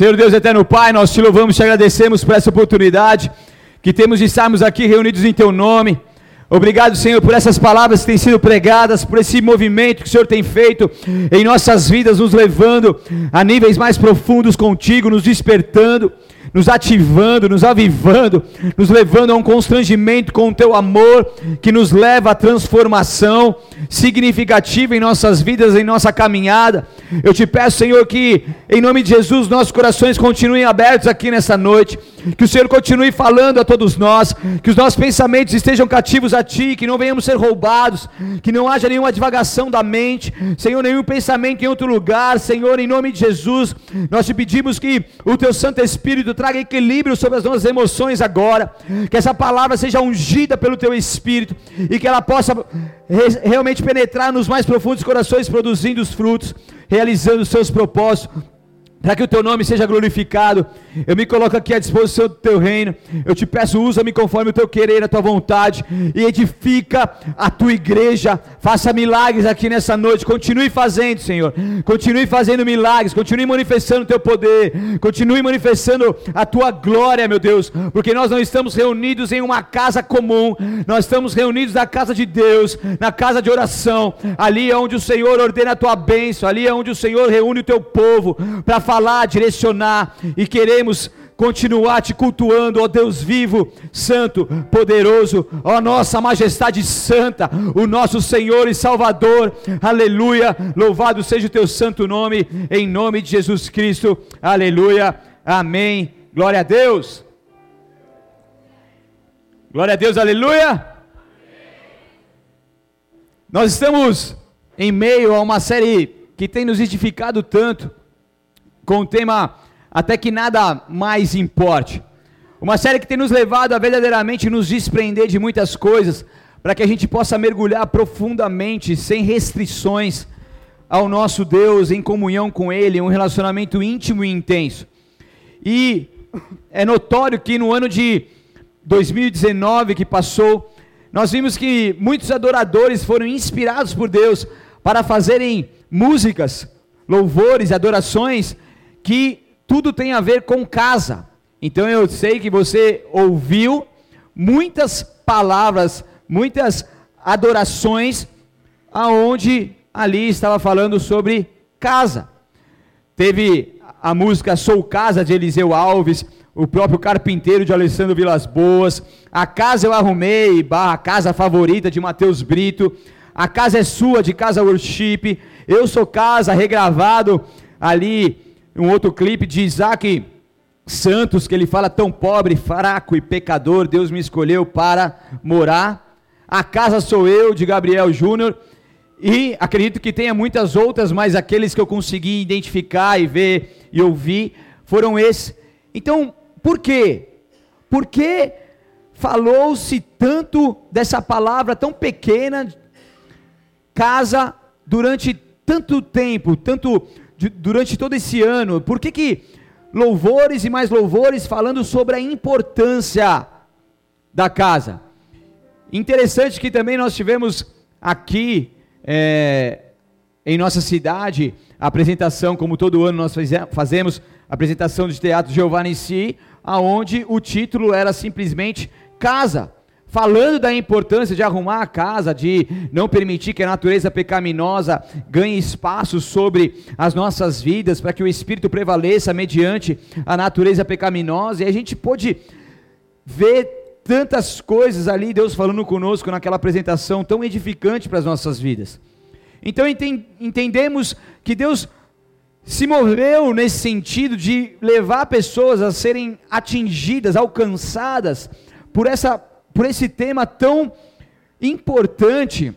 Senhor Deus eterno Pai, nós te louvamos, te agradecemos por essa oportunidade que temos de estarmos aqui reunidos em teu nome. Obrigado, Senhor, por essas palavras que têm sido pregadas, por esse movimento que o Senhor tem feito em nossas vidas, nos levando a níveis mais profundos contigo, nos despertando nos ativando, nos avivando, nos levando a um constrangimento com o teu amor, que nos leva à transformação significativa em nossas vidas, em nossa caminhada. Eu te peço, Senhor, que em nome de Jesus nossos corações continuem abertos aqui nessa noite, que o Senhor continue falando a todos nós, que os nossos pensamentos estejam cativos a Ti, que não venhamos ser roubados, que não haja nenhuma divagação da mente, Senhor, nenhum pensamento em outro lugar, Senhor, em nome de Jesus, nós te pedimos que o Teu Santo Espírito traga equilíbrio sobre as nossas emoções agora, que essa palavra seja ungida pelo Teu Espírito e que ela possa realmente penetrar nos mais profundos corações, produzindo os frutos, realizando os seus propósitos para que o teu nome seja glorificado. Eu me coloco aqui à disposição do teu reino. Eu te peço, usa-me conforme o teu querer, a tua vontade, e edifica a tua igreja. Faça milagres aqui nessa noite. Continue fazendo, Senhor. Continue fazendo milagres. Continue manifestando o teu poder. Continue manifestando a tua glória, meu Deus. Porque nós não estamos reunidos em uma casa comum. Nós estamos reunidos na casa de Deus, na casa de oração. Ali é onde o Senhor ordena a tua bênção. Ali é onde o Senhor reúne o teu povo para falar, direcionar e queremos continuar te cultuando, ó Deus vivo, santo, poderoso, ó nossa majestade santa, o nosso Senhor e Salvador, aleluia, louvado seja o teu santo nome, em nome de Jesus Cristo, aleluia, amém, glória a Deus, glória a Deus, aleluia. Nós estamos em meio a uma série que tem nos edificado tanto, com o tema Até que nada mais importe. Uma série que tem nos levado a verdadeiramente nos desprender de muitas coisas, para que a gente possa mergulhar profundamente, sem restrições, ao nosso Deus, em comunhão com Ele, um relacionamento íntimo e intenso. E é notório que no ano de 2019 que passou, nós vimos que muitos adoradores foram inspirados por Deus para fazerem músicas, louvores, adorações que tudo tem a ver com casa. Então eu sei que você ouviu muitas palavras, muitas adorações, aonde ali estava falando sobre casa. Teve a música Sou Casa de Eliseu Alves, o próprio Carpinteiro de Alessandro Vilas Boas, A Casa Eu Arrumei, barra Casa Favorita de Mateus Brito, A Casa é Sua de Casa Worship, Eu Sou Casa, regravado ali um outro clipe de Isaac Santos, que ele fala tão pobre, fraco e pecador, Deus me escolheu para morar. A casa sou eu, de Gabriel Júnior. E acredito que tenha muitas outras, mas aqueles que eu consegui identificar e ver e ouvir foram esses. Então, por quê? Por que falou-se tanto dessa palavra tão pequena, casa, durante tanto tempo, tanto durante todo esse ano? Por que, que louvores e mais louvores falando sobre a importância da casa? Interessante que também nós tivemos aqui é, em nossa cidade a apresentação, como todo ano nós fazemos, a apresentação de Teatro Giovanni si, aonde o título era simplesmente Casa falando da importância de arrumar a casa, de não permitir que a natureza pecaminosa ganhe espaço sobre as nossas vidas, para que o Espírito prevaleça mediante a natureza pecaminosa, e a gente pôde ver tantas coisas ali, Deus falando conosco naquela apresentação tão edificante para as nossas vidas. Então entendemos que Deus se moveu nesse sentido de levar pessoas a serem atingidas, alcançadas por essa por esse tema tão importante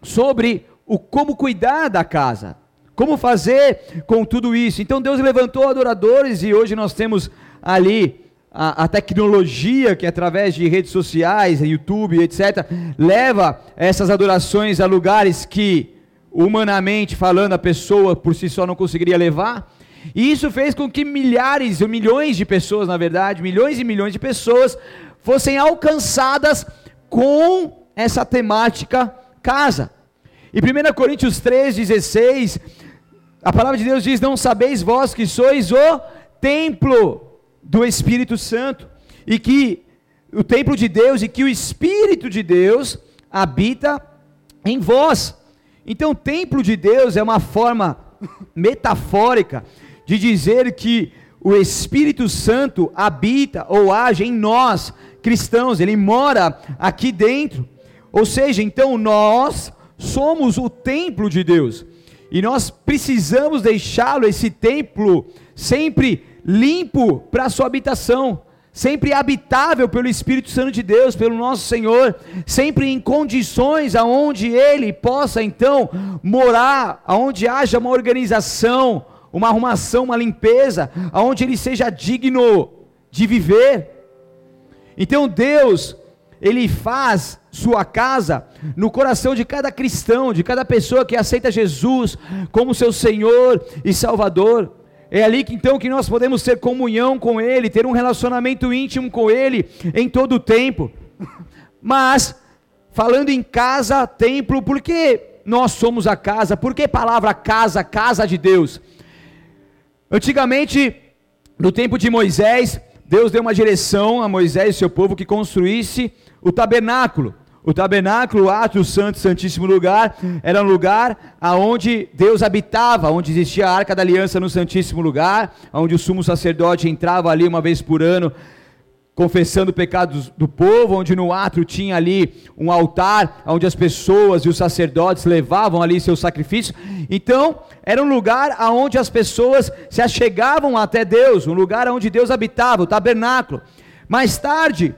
sobre o como cuidar da casa, como fazer com tudo isso. Então Deus levantou adoradores e hoje nós temos ali a, a, tecnologia que através de redes sociais, YouTube, etc, leva essas adorações a lugares que humanamente falando a pessoa por si só não conseguiria levar. E isso fez com que milhares ou milhões de pessoas, na verdade, milhões e milhões de pessoas fossem alcançadas com essa temática casa. E 1 Coríntios 3,16, a palavra de Deus diz: Não sabeis vós que sois o templo do Espírito Santo e que o templo de Deus e que o Espírito de Deus habita em vós. Então, templo de Deus é uma forma metafórica de dizer que o Espírito Santo habita ou age em nós, cristãos, ele mora aqui dentro. Ou seja, então nós somos o templo de Deus. E nós precisamos deixá-lo, esse templo, sempre limpo para a sua habitação, sempre habitável pelo Espírito Santo de Deus, pelo nosso Senhor, sempre em condições aonde ele possa então morar, aonde haja uma organização, uma arrumação, uma limpeza, aonde ele seja digno de viver. Então Deus, ele faz sua casa no coração de cada cristão, de cada pessoa que aceita Jesus como seu Senhor e Salvador. É ali que então que nós podemos ter comunhão com Ele, ter um relacionamento íntimo com Ele em todo o tempo. Mas, falando em casa, templo, por que nós somos a casa? Por que palavra casa, casa de Deus? Antigamente, no tempo de Moisés, Deus deu uma direção a Moisés e seu povo que construísse o tabernáculo. O tabernáculo, o ato santo, santíssimo lugar, era um lugar aonde Deus habitava, onde existia a arca da aliança no santíssimo lugar, onde o sumo sacerdote entrava ali uma vez por ano, confessando pecados do povo, onde no átrio tinha ali um altar, onde as pessoas e os sacerdotes levavam ali seus sacrifícios. Então, era um lugar aonde as pessoas se achegavam até Deus, um lugar onde Deus habitava, o tabernáculo. Mais tarde,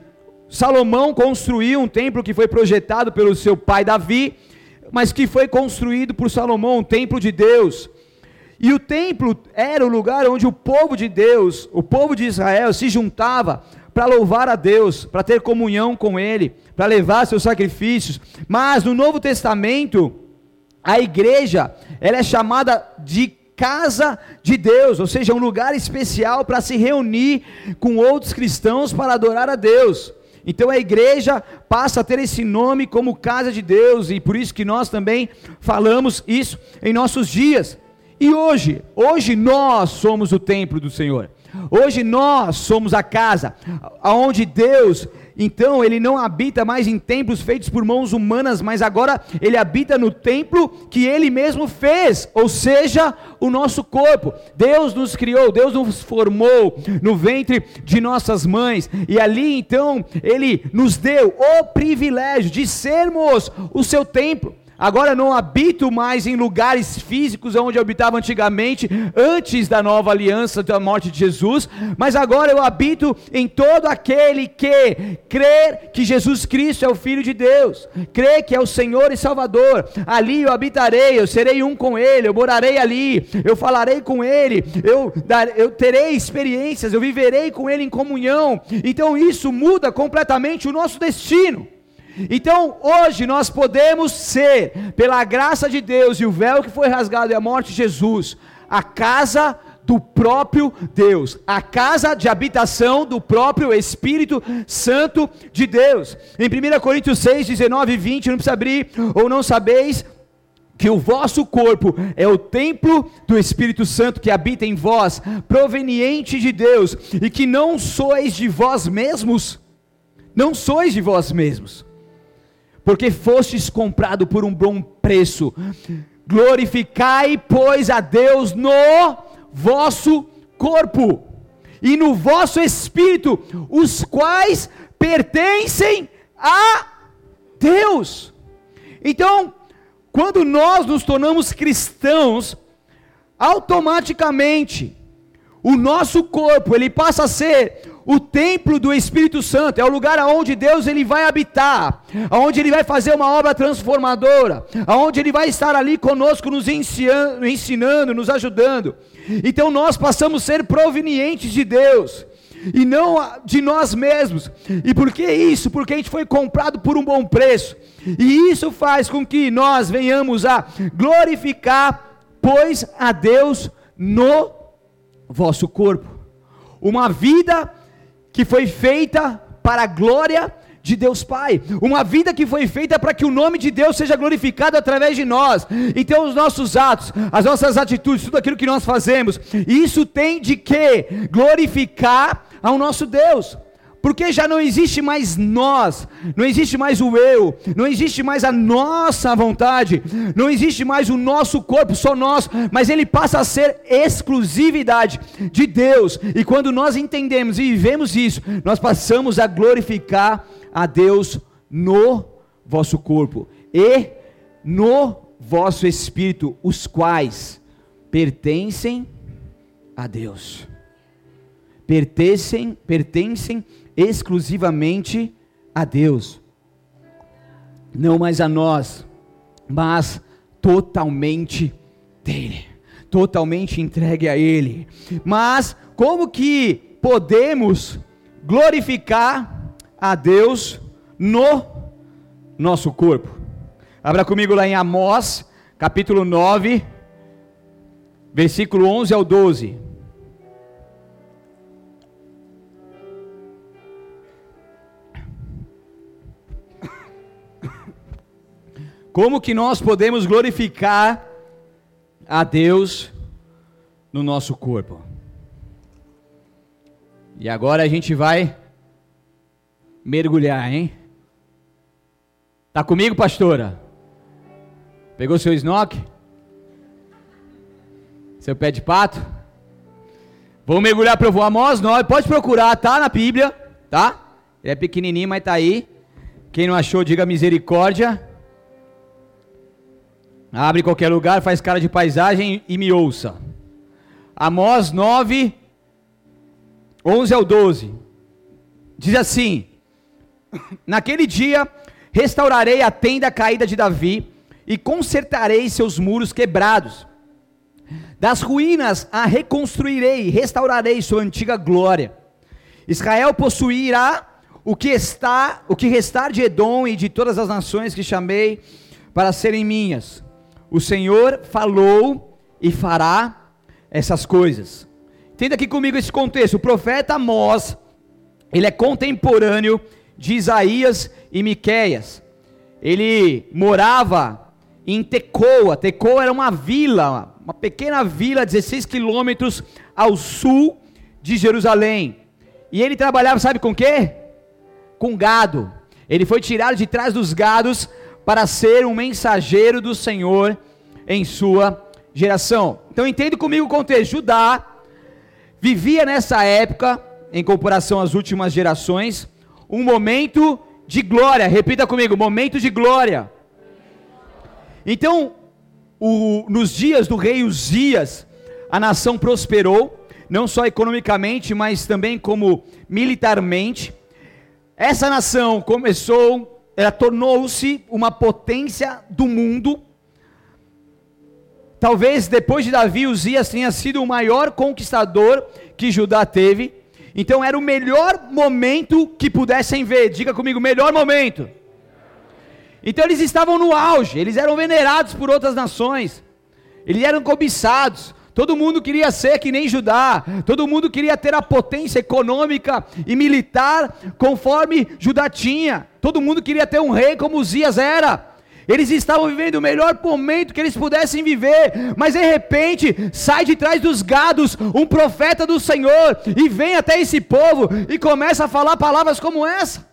Salomão construiu um templo que foi projetado pelo seu pai Davi, mas que foi construído por Salomão, um templo de Deus. E o templo era o lugar onde o povo de Deus, o povo de Israel, se juntava para louvar a Deus, para ter comunhão com Ele, para levar seus sacrifícios. Mas no Novo Testamento, a igreja, ela é chamada de casa de Deus, ou seja, um lugar especial para se reunir com outros cristãos para adorar a Deus. Então a igreja passa a ter esse nome como casa de Deus, e por isso que nós também falamos isso em nossos dias. E hoje, hoje nós somos o templo do Senhor. Hoje nós somos a casa aonde Deus então ele não habita mais em templos feitos por mãos humanas, mas agora ele habita no templo que ele mesmo fez, ou seja, o nosso corpo. Deus nos criou, Deus nos formou no ventre de nossas mães, e ali então ele nos deu o privilégio de sermos o seu templo. Agora não habito mais em lugares físicos onde eu habitava antigamente, antes da nova aliança da morte de Jesus, mas agora eu habito em todo aquele que crer que Jesus Cristo é o Filho de Deus, crê que é o Senhor e Salvador. Ali eu habitarei, eu serei um com Ele, eu morarei ali, eu falarei com Ele, eu, eu terei experiências, eu viverei com Ele em comunhão. Então isso muda completamente o nosso destino. Então, hoje nós podemos ser, pela graça de Deus e o véu que foi rasgado e a morte de Jesus, a casa do próprio Deus, a casa de habitação do próprio Espírito Santo de Deus. Em 1 Coríntios 6, 19 e 20, não precisa abrir, ou não sabeis que o vosso corpo é o templo do Espírito Santo que habita em vós, proveniente de Deus, e que não sois de vós mesmos, não sois de vós mesmos porque fostes comprado por um bom preço. Glorificai, pois, a Deus no vosso corpo e no vosso espírito, os quais pertencem a Deus. Então, quando nós nos tornamos cristãos, automaticamente o nosso corpo ele passa a ser o templo do Espírito Santo, é o lugar aonde Deus ele vai habitar, aonde ele vai fazer uma obra transformadora, aonde ele vai estar ali conosco nos ensinando, ensinando, nos ajudando. Então nós passamos a ser provenientes de Deus e não de nós mesmos. E por que isso? Porque a gente foi comprado por um bom preço. E isso faz com que nós venhamos a glorificar, pois a Deus no vosso corpo. Uma vida que foi feita para a glória de Deus Pai, uma vida que foi feita para que o nome de Deus seja glorificado através de nós. Então, os nossos atos, as nossas atitudes, tudo aquilo que nós fazemos, isso tem de que glorificar ao nosso Deus porque já não existe mais nós, não existe mais o eu, não existe mais a nossa vontade, não existe mais o nosso corpo, só nós, mas ele passa a ser exclusividade de Deus, e quando nós entendemos e vivemos isso, nós passamos a glorificar a Deus no vosso corpo e no vosso espírito, os quais pertencem a Deus. Pertencem, pertencem exclusivamente a Deus. Não mais a nós, mas totalmente dele. Totalmente entregue a ele. Mas como que podemos glorificar a Deus no nosso corpo? Abra comigo lá em Amós, capítulo 9, versículo 11 ao 12. Como que nós podemos glorificar a Deus no nosso corpo? E agora a gente vai mergulhar, hein? Tá comigo, pastora? Pegou seu snock? Seu pé de pato? Vamos mergulhar para o Amós 9. Pode procurar, tá na Bíblia, tá? Ele é pequenininho, mas tá aí. Quem não achou, diga misericórdia. Abre qualquer lugar, faz cara de paisagem e me ouça. Amós 9, 11 ao 12. Diz assim: Naquele dia restaurarei a tenda caída de Davi e consertarei seus muros quebrados. Das ruínas a reconstruirei, restaurarei sua antiga glória. Israel possuirá o que está, o que restar de Edom e de todas as nações que chamei para serem minhas o Senhor falou e fará essas coisas. Entenda aqui comigo esse contexto. O profeta Amós, ele é contemporâneo de Isaías e Miqueias. Ele morava em Tecoa. Tecoa era uma vila, uma pequena vila, 16 quilômetros ao sul de Jerusalém. E ele trabalhava, sabe com quê? Com gado. Ele foi tirado de trás dos gados para ser um mensageiro do Senhor em sua geração. Então entende comigo o contexto. Judá vivia nessa época, em comparação às últimas gerações, um momento de glória. Repita comigo, momento de glória. Então, o, nos dias do rei Uzias, a nação prosperou, não só economicamente, mas também como militarmente. Essa nação começou ela tornou-se uma potência do mundo. Talvez depois de Davi, Uzias tenha sido o maior conquistador que Judá teve. Então era o melhor momento que pudessem ver. Diga comigo, melhor momento. Então eles estavam no auge, eles eram venerados por outras nações, eles eram cobiçados, Todo mundo queria ser que nem Judá, todo mundo queria ter a potência econômica e militar conforme Judá tinha, todo mundo queria ter um rei como Uzias era. Eles estavam vivendo o melhor momento que eles pudessem viver, mas de repente sai de trás dos gados um profeta do Senhor e vem até esse povo e começa a falar palavras como essa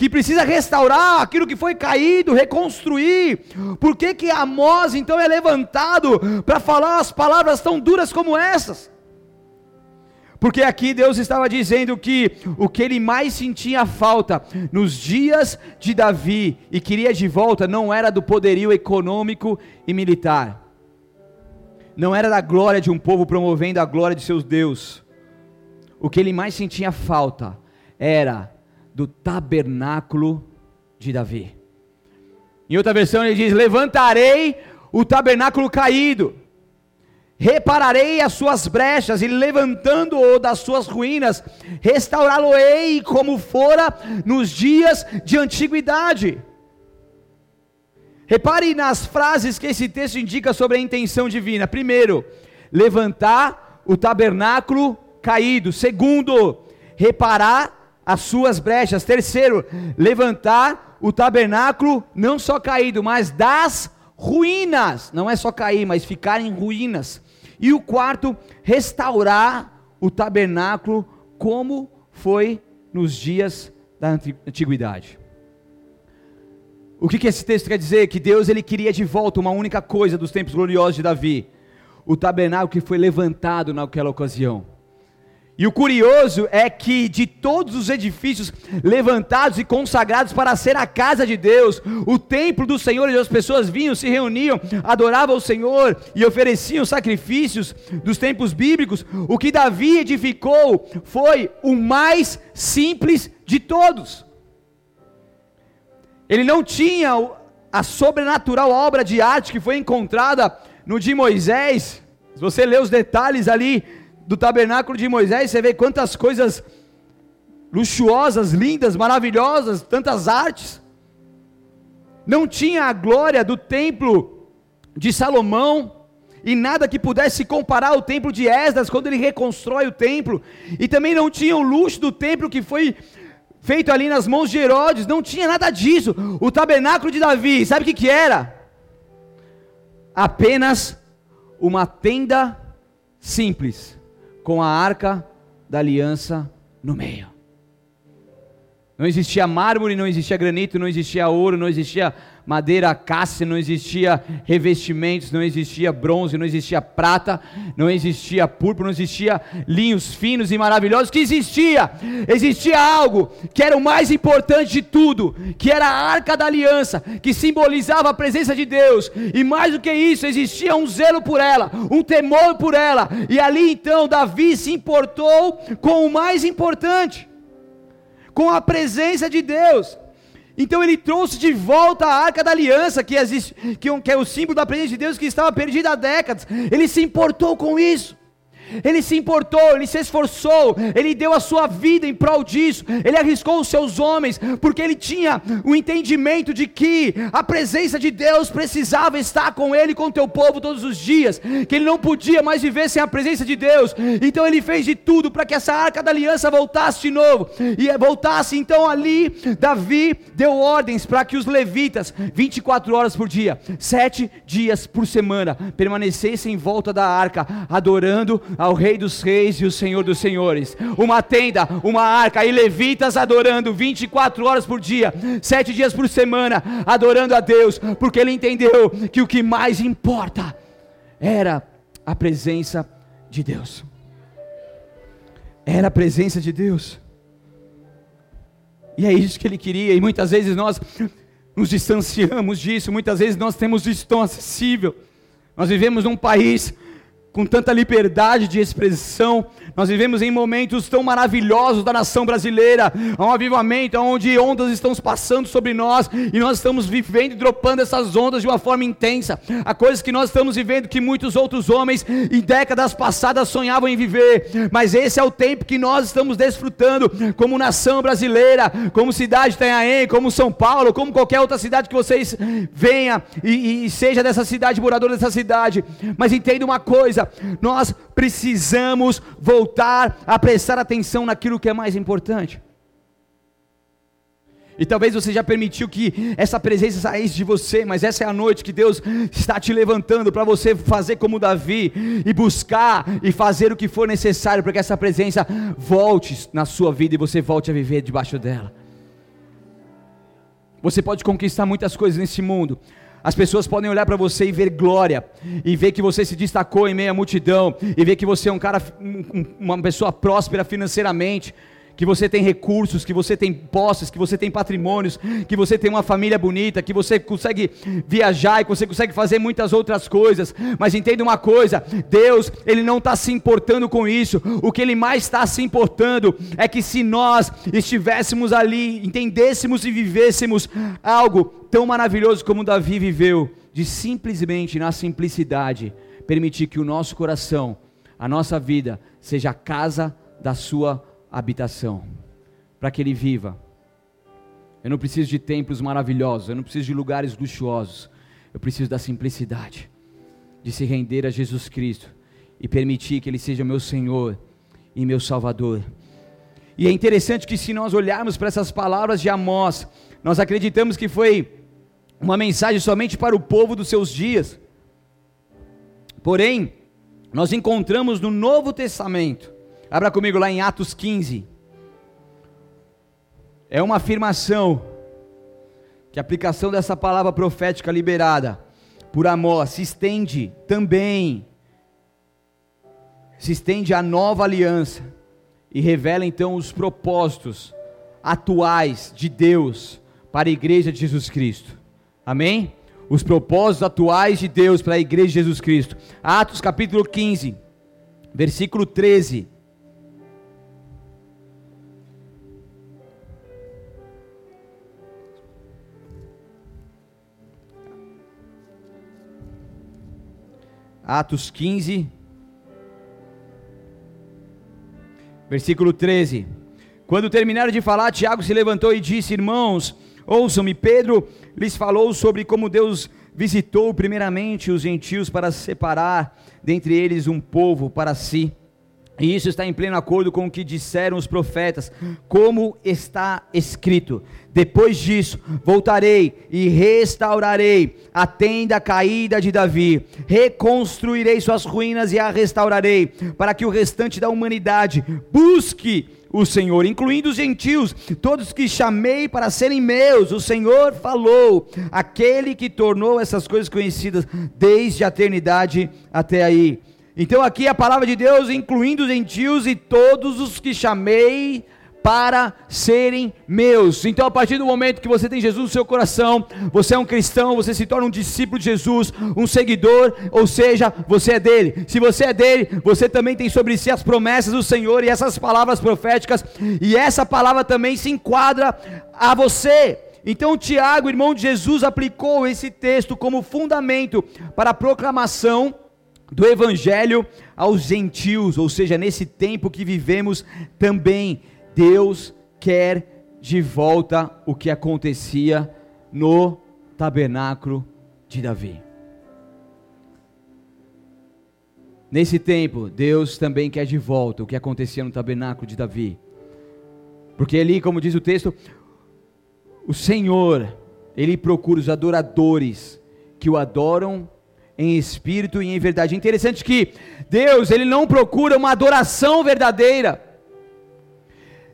que precisa restaurar aquilo que foi caído, reconstruir. Por que que Amós então é levantado para falar as palavras tão duras como essas? Porque aqui Deus estava dizendo que o que ele mais sentia falta nos dias de Davi e queria de volta não era do poderio econômico e militar. Não era da glória de um povo promovendo a glória de seus Deus. O que ele mais sentia falta era do tabernáculo de Davi. Em outra versão ele diz: Levantarei o tabernáculo caído, repararei as suas brechas, e levantando-o das suas ruínas, restaurá-lo-ei como fora nos dias de antiguidade. Repare nas frases que esse texto indica sobre a intenção divina. Primeiro, levantar o tabernáculo caído. Segundo, reparar as suas brechas. Terceiro, levantar o tabernáculo não só caído, mas das ruínas. Não é só cair, mas ficar em ruínas. E o quarto, restaurar o tabernáculo como foi nos dias da antiguidade. O que, que esse texto quer dizer? Que Deus ele queria de volta uma única coisa dos tempos gloriosos de Davi: o tabernáculo que foi levantado naquela ocasião. E o curioso é que de todos os edifícios levantados e consagrados para ser a casa de Deus, o templo do Senhor, onde as pessoas vinham, se reuniam, adoravam o Senhor e ofereciam sacrifícios dos tempos bíblicos, o que Davi edificou foi o mais simples de todos. Ele não tinha a sobrenatural obra de arte que foi encontrada no de Moisés. Se você ler os detalhes ali, do tabernáculo de Moisés, você vê quantas coisas luxuosas, lindas, maravilhosas, tantas artes. Não tinha a glória do templo de Salomão, e nada que pudesse comparar ao templo de Esdras, quando ele reconstrói o templo, e também não tinha o luxo do templo que foi feito ali nas mãos de Herodes, não tinha nada disso. O tabernáculo de Davi, sabe o que, que era? Apenas uma tenda simples com a arca da aliança no meio. Não existia mármore, não existia granito, não existia ouro, não existia madeira cássia, não existia revestimentos, não existia bronze, não existia prata, não existia púrpura, não existia linhos finos e maravilhosos. Que existia? Existia algo que era o mais importante de tudo, que era a arca da aliança, que simbolizava a presença de Deus. E mais do que isso, existia um zelo por ela, um temor por ela. E ali então Davi se importou com o mais importante, com a presença de Deus. Então ele trouxe de volta a arca da aliança, que, existe, que, que é o símbolo da presença de Deus que estava perdida há décadas. Ele se importou com isso. Ele se importou, ele se esforçou, ele deu a sua vida em prol disso, ele arriscou os seus homens, porque ele tinha o entendimento de que a presença de Deus precisava estar com ele com o teu povo todos os dias, que ele não podia mais viver sem a presença de Deus, então ele fez de tudo para que essa arca da aliança voltasse de novo, e voltasse então ali, Davi deu ordens para que os levitas, 24 horas por dia, sete dias por semana, permanecessem em volta da arca, adorando, ao Rei dos Reis e o Senhor dos Senhores. Uma tenda, uma arca e levitas adorando 24 horas por dia, sete dias por semana, adorando a Deus, porque ele entendeu que o que mais importa era a presença de Deus. Era a presença de Deus. E é isso que ele queria, e muitas vezes nós nos distanciamos disso, muitas vezes nós temos tão acessível. Nós vivemos num país com tanta liberdade de expressão, nós vivemos em momentos tão maravilhosos da nação brasileira, há um avivamento onde ondas estão passando sobre nós e nós estamos vivendo e dropando essas ondas de uma forma intensa. Há coisas que nós estamos vivendo que muitos outros homens em décadas passadas sonhavam em viver, mas esse é o tempo que nós estamos desfrutando como nação brasileira, como cidade de Itanhaém, como São Paulo, como qualquer outra cidade que vocês venha e, e seja dessa cidade, morador dessa cidade. Mas entenda uma coisa, nós precisamos voltar voltar a prestar atenção naquilo que é mais importante. E talvez você já permitiu que essa presença saísse de você, mas essa é a noite que Deus está te levantando para você fazer como Davi e buscar e fazer o que for necessário para que essa presença volte na sua vida e você volte a viver debaixo dela. Você pode conquistar muitas coisas nesse mundo, as pessoas podem olhar para você e ver glória, e ver que você se destacou em meio à multidão, e ver que você é um cara, uma pessoa próspera financeiramente, que você tem recursos, que você tem posses, que você tem patrimônios, que você tem uma família bonita, que você consegue viajar e você consegue fazer muitas outras coisas. Mas entenda uma coisa: Deus, Ele não está se importando com isso. O que Ele mais está se importando é que se nós estivéssemos ali, entendêssemos e vivêssemos algo tão maravilhoso como Davi viveu, de simplesmente na simplicidade permitir que o nosso coração, a nossa vida, seja a casa da Sua habitação, para que ele viva. Eu não preciso de templos maravilhosos, eu não preciso de lugares luxuosos, eu preciso da simplicidade, de se render a Jesus Cristo e permitir que Ele seja meu Senhor e meu Salvador. E é interessante que se nós olharmos para essas palavras de Amós, nós acreditamos que foi uma mensagem somente para o povo dos seus dias. Porém, nós encontramos no Novo Testamento, abra comigo lá em Atos 15, é uma afirmação que a aplicação dessa palavra profética liberada por Amós se estende também, se estende à nova aliança e revela então os propósitos atuais de Deus para a igreja de Jesus Cristo. Amém? Os propósitos atuais de Deus para a igreja de Jesus Cristo. Atos capítulo 15, versículo 13. Atos 15, versículo 13. Quando terminaram de falar, Tiago se levantou e disse: Irmãos, ouçam-me. Pedro lhes falou sobre como Deus visitou primeiramente os gentios para separar dentre eles um povo para si e isso está em pleno acordo com o que disseram os profetas, como está escrito: Depois disso, voltarei e restaurarei a tenda caída de Davi, reconstruirei suas ruínas e a restaurarei, para que o restante da humanidade busque o Senhor, incluindo os gentios, todos que chamei para serem meus. O Senhor falou, aquele que tornou essas coisas conhecidas desde a eternidade até aí. Então aqui a palavra de Deus, incluindo os gentios e todos os que chamei para serem meus. Então, a partir do momento que você tem Jesus no seu coração, você é um cristão, você se torna um discípulo de Jesus, um seguidor, ou seja, você é dele. Se você é dele, você também tem sobre si as promessas do Senhor e essas palavras proféticas, e essa palavra também se enquadra a você. Então, Tiago, irmão de Jesus, aplicou esse texto como fundamento para a proclamação do evangelho aos gentios, ou seja, nesse tempo que vivemos também, Deus quer de volta o que acontecia no tabernáculo de Davi. Nesse tempo, Deus também quer de volta o que acontecia no tabernáculo de Davi. Porque ali, como diz o texto, o Senhor, ele procura os adoradores que o adoram em espírito e em verdade. Interessante que Deus, ele não procura uma adoração verdadeira.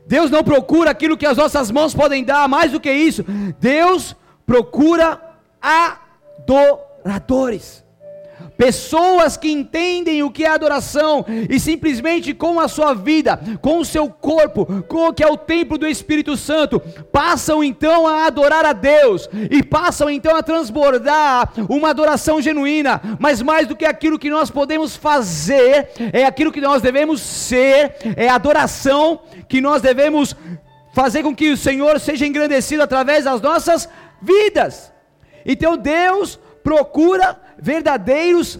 Deus não procura aquilo que as nossas mãos podem dar, mais do que isso. Deus procura adoradores pessoas que entendem o que é adoração e simplesmente com a sua vida, com o seu corpo, com o que é o templo do Espírito Santo, passam então a adorar a Deus e passam então a transbordar uma adoração genuína, mas mais do que aquilo que nós podemos fazer, é aquilo que nós devemos ser, é a adoração que nós devemos fazer com que o Senhor seja engrandecido através das nossas vidas. Então Deus procura verdadeiros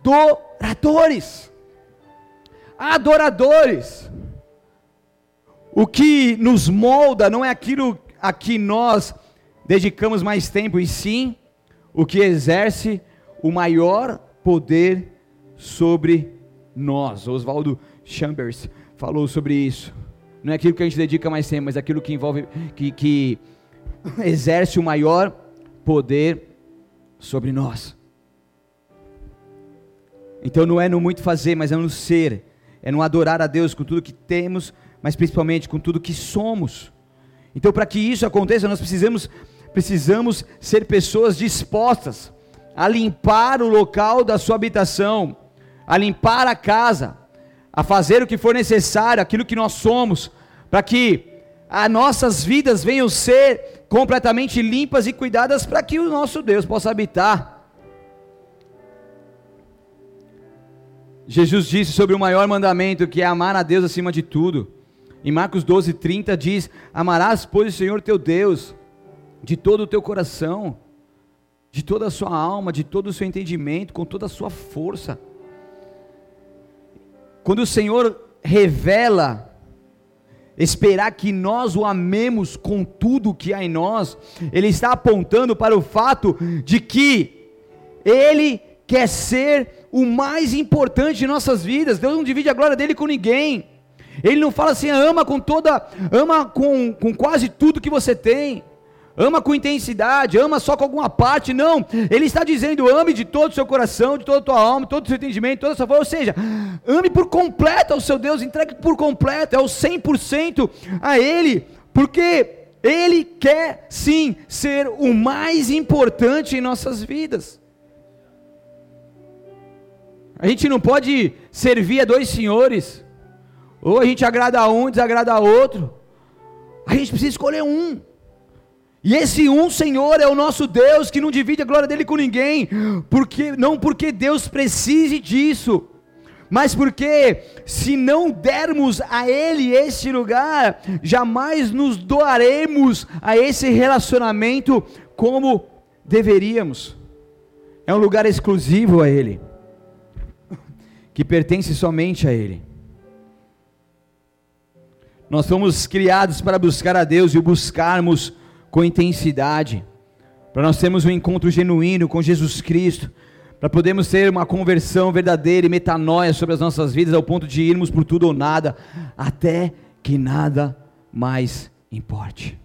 adoradores. Adoradores. O que nos molda não é aquilo a que nós dedicamos mais tempo, e sim o que exerce o maior poder sobre nós. Oswaldo Chambers falou sobre isso. Não é aquilo que a gente dedica mais tempo, mas aquilo que envolve, que, que exerce o maior poder sobre nós. Então não é no muito fazer, mas é no ser, é no adorar a Deus com tudo que temos, mas principalmente com tudo que somos. Então para que isso aconteça, nós precisamos precisamos ser pessoas dispostas a limpar o local da sua habitação, a limpar a casa, a fazer o que for necessário, aquilo que nós somos, para que as nossas vidas venham ser completamente limpas e cuidadas para que o nosso Deus possa habitar. Jesus disse sobre o maior mandamento, que é amar a Deus acima de tudo. Em Marcos 12, 30 diz: Amarás, pois, o Senhor teu Deus, de todo o teu coração, de toda a sua alma, de todo o seu entendimento, com toda a sua força. Quando o Senhor revela esperar que nós o amemos com tudo que há em nós, ele está apontando para o fato de que ele quer ser o mais importante de nossas vidas. Deus não divide a glória dele com ninguém. Ele não fala assim, ama com toda, ama com, com quase tudo que você tem. Ama com intensidade, ama só com alguma parte, não. Ele está dizendo: ame de todo o seu coração, de toda a tua alma, todo o seu entendimento, toda a sua força. Ou seja, ame por completo ao seu Deus, entregue por completo, é o 100% a Ele, porque Ele quer sim ser o mais importante em nossas vidas. A gente não pode servir a dois senhores, ou a gente agrada a um desagrada a outro. A gente precisa escolher um. E esse um Senhor é o nosso Deus que não divide a glória dele com ninguém, porque não porque Deus precise disso, mas porque se não dermos a ele esse lugar, jamais nos doaremos a esse relacionamento como deveríamos. É um lugar exclusivo a ele, que pertence somente a ele. Nós fomos criados para buscar a Deus e o buscarmos com intensidade, para nós termos um encontro genuíno com Jesus Cristo, para podermos ter uma conversão verdadeira e metanoia sobre as nossas vidas, ao ponto de irmos por tudo ou nada, até que nada mais importe.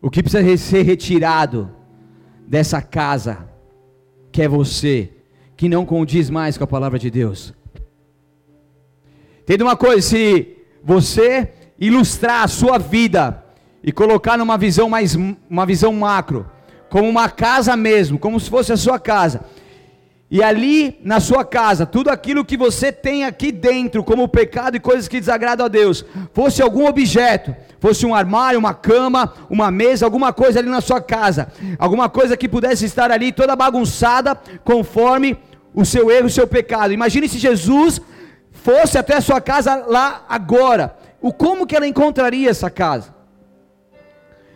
O que precisa ser retirado dessa casa, que é você, que não condiz mais com a palavra de Deus? Entenda uma coisa: se você ilustrar a sua vida e colocar numa visão mais uma visão macro, como uma casa mesmo, como se fosse a sua casa. E ali na sua casa, tudo aquilo que você tem aqui dentro, como pecado e coisas que desagradam a Deus, fosse algum objeto, fosse um armário, uma cama, uma mesa, alguma coisa ali na sua casa, alguma coisa que pudesse estar ali toda bagunçada, conforme o seu erro, o seu pecado. Imagine se Jesus fosse até a sua casa lá agora o como que ela encontraria essa casa?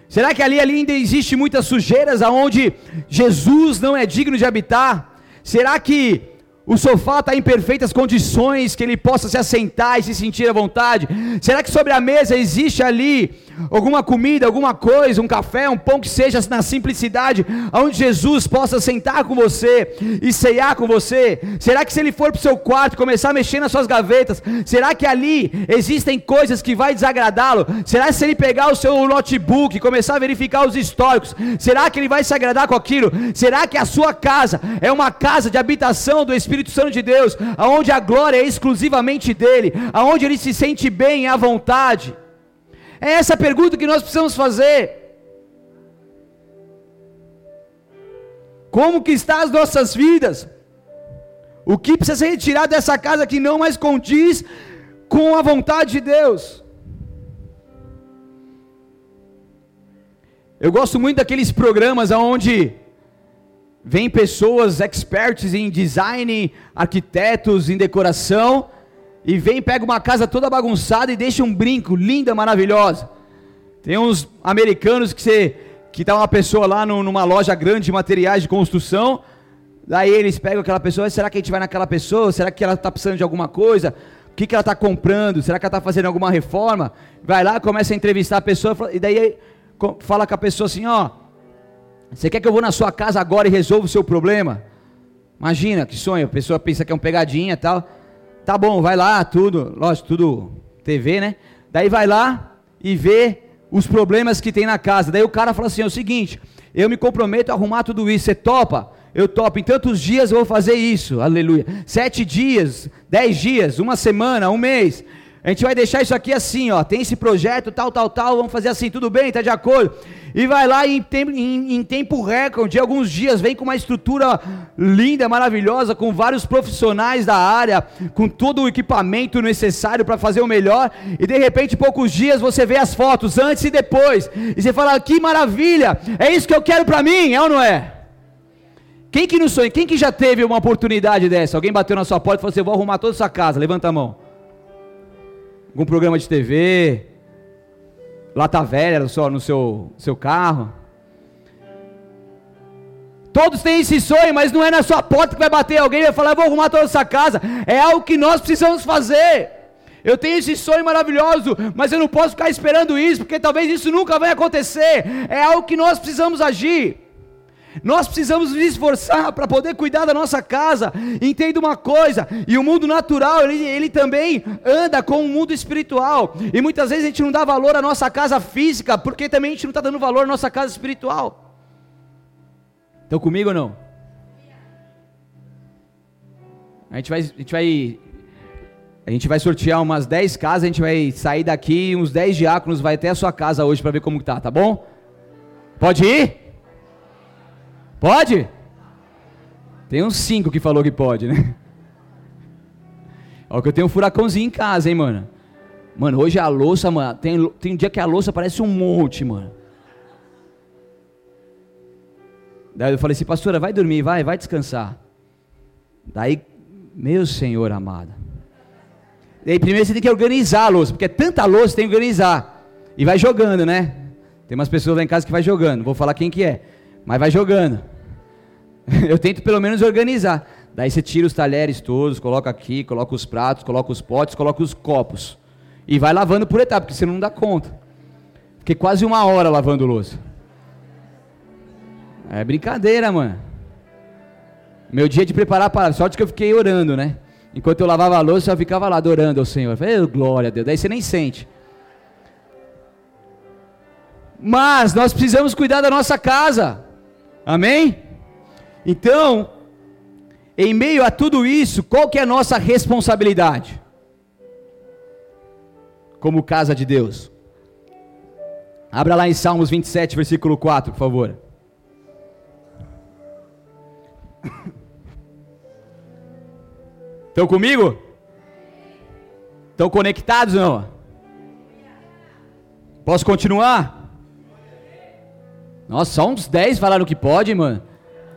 Será que ali, ali ainda existe muitas sujeiras aonde Jesus não é digno de habitar? Será que o sofá está em perfeitas condições que ele possa se assentar e se sentir à vontade? Será que sobre a mesa existe ali alguma comida, alguma coisa, um café, um pão que seja na simplicidade, onde Jesus possa sentar com você e ceiar com você? Será que se ele for para o seu quarto começar a mexer nas suas gavetas, será que ali existem coisas que vai desagradá-lo? Será que se ele pegar o seu notebook e começar a verificar os históricos, será que ele vai se agradar com aquilo? Será que a sua casa é uma casa de habitação do Espírito Santo de Deus, aonde a glória é exclusivamente dele, aonde ele se sente bem à vontade? É essa a pergunta que nós precisamos fazer. Como que está as nossas vidas? O que precisa ser retirado dessa casa que não mais condiz com a vontade de Deus? Eu gosto muito daqueles programas onde Vem pessoas experts em design, arquitetos em decoração, e vem pega uma casa toda bagunçada e deixa um brinco linda, maravilhosa. Tem uns americanos que você que tá uma pessoa lá no, numa loja grande de materiais de construção, daí eles pegam aquela pessoa, será que a gente vai naquela pessoa? Será que ela está precisando de alguma coisa? O que, que ela está comprando? Será que ela está fazendo alguma reforma? Vai lá, começa a entrevistar a pessoa, e daí fala com a pessoa assim, ó, você quer que eu vou na sua casa agora e resolva o seu problema? Imagina que sonho, a pessoa pensa que é um pegadinha e tal. Tá bom, vai lá, tudo, lógico, tudo TV, né? Daí vai lá e vê os problemas que tem na casa. Daí o cara fala assim: é o seguinte, eu me comprometo a arrumar tudo isso, você topa? Eu topo, em tantos dias eu vou fazer isso, aleluia. Sete dias, dez dias, uma semana, um mês. A gente vai deixar isso aqui assim, ó. Tem esse projeto, tal, tal, tal. Vamos fazer assim, tudo bem? Tá de acordo? E vai lá em tempo, em, em tempo recorde, alguns dias, vem com uma estrutura linda, maravilhosa, com vários profissionais da área, com todo o equipamento necessário para fazer o melhor. E de repente, poucos dias, você vê as fotos antes e depois. E você fala: que maravilha! É isso que eu quero para mim, é ou não é? Quem que não sonha? Quem que já teve uma oportunidade dessa? Alguém bateu na sua porta e falou assim: vou arrumar toda a sua casa. Levanta a mão algum programa de TV, lata velha no seu, no seu, seu carro. Todos têm esse sonho, mas não é na sua porta que vai bater alguém e vai falar, vou arrumar toda essa casa. É algo que nós precisamos fazer. Eu tenho esse sonho maravilhoso, mas eu não posso ficar esperando isso, porque talvez isso nunca vai acontecer. É algo que nós precisamos agir. Nós precisamos nos esforçar para poder cuidar da nossa casa. Entenda uma coisa: e o mundo natural, ele, ele também anda com o mundo espiritual. E muitas vezes a gente não dá valor à nossa casa física, porque também a gente não está dando valor à nossa casa espiritual. Estão comigo ou não? A gente vai, a gente vai, a gente vai sortear umas 10 casas, a gente vai sair daqui, uns 10 diáconos vai até a sua casa hoje para ver como tá, tá bom? Pode ir? Pode? Tem uns 5 que falou que pode, né? Ó, que eu tenho um furacãozinho em casa, hein, mano. Mano, hoje a louça, mano, tem, tem um dia que a louça parece um monte, mano. Daí eu falei assim, pastora, vai dormir, vai, vai descansar. Daí meu Senhor amado. E aí, primeiro você tem que organizar a louça, porque é tanta louça, tem que organizar. E vai jogando, né? Tem umas pessoas lá em casa que vai jogando, vou falar quem que é, mas vai jogando. Eu tento pelo menos organizar. Daí você tira os talheres todos, coloca aqui, coloca os pratos, coloca os potes, coloca os copos. E vai lavando por etapa, porque você não dá conta. Fiquei quase uma hora lavando louça. É brincadeira, mano. Meu dia de preparar a palavra, sorte que eu fiquei orando, né? Enquanto eu lavava a louça, eu ficava lá adorando ao Senhor. Eu falei, glória a Deus. Daí você nem sente. Mas nós precisamos cuidar da nossa casa. Amém? Então, em meio a tudo isso, qual que é a nossa responsabilidade? Como casa de Deus. Abra lá em Salmos 27, versículo 4, por favor. Estão comigo? Estão conectados não? Posso continuar? Nossa, só uns 10 falaram que pode, mano.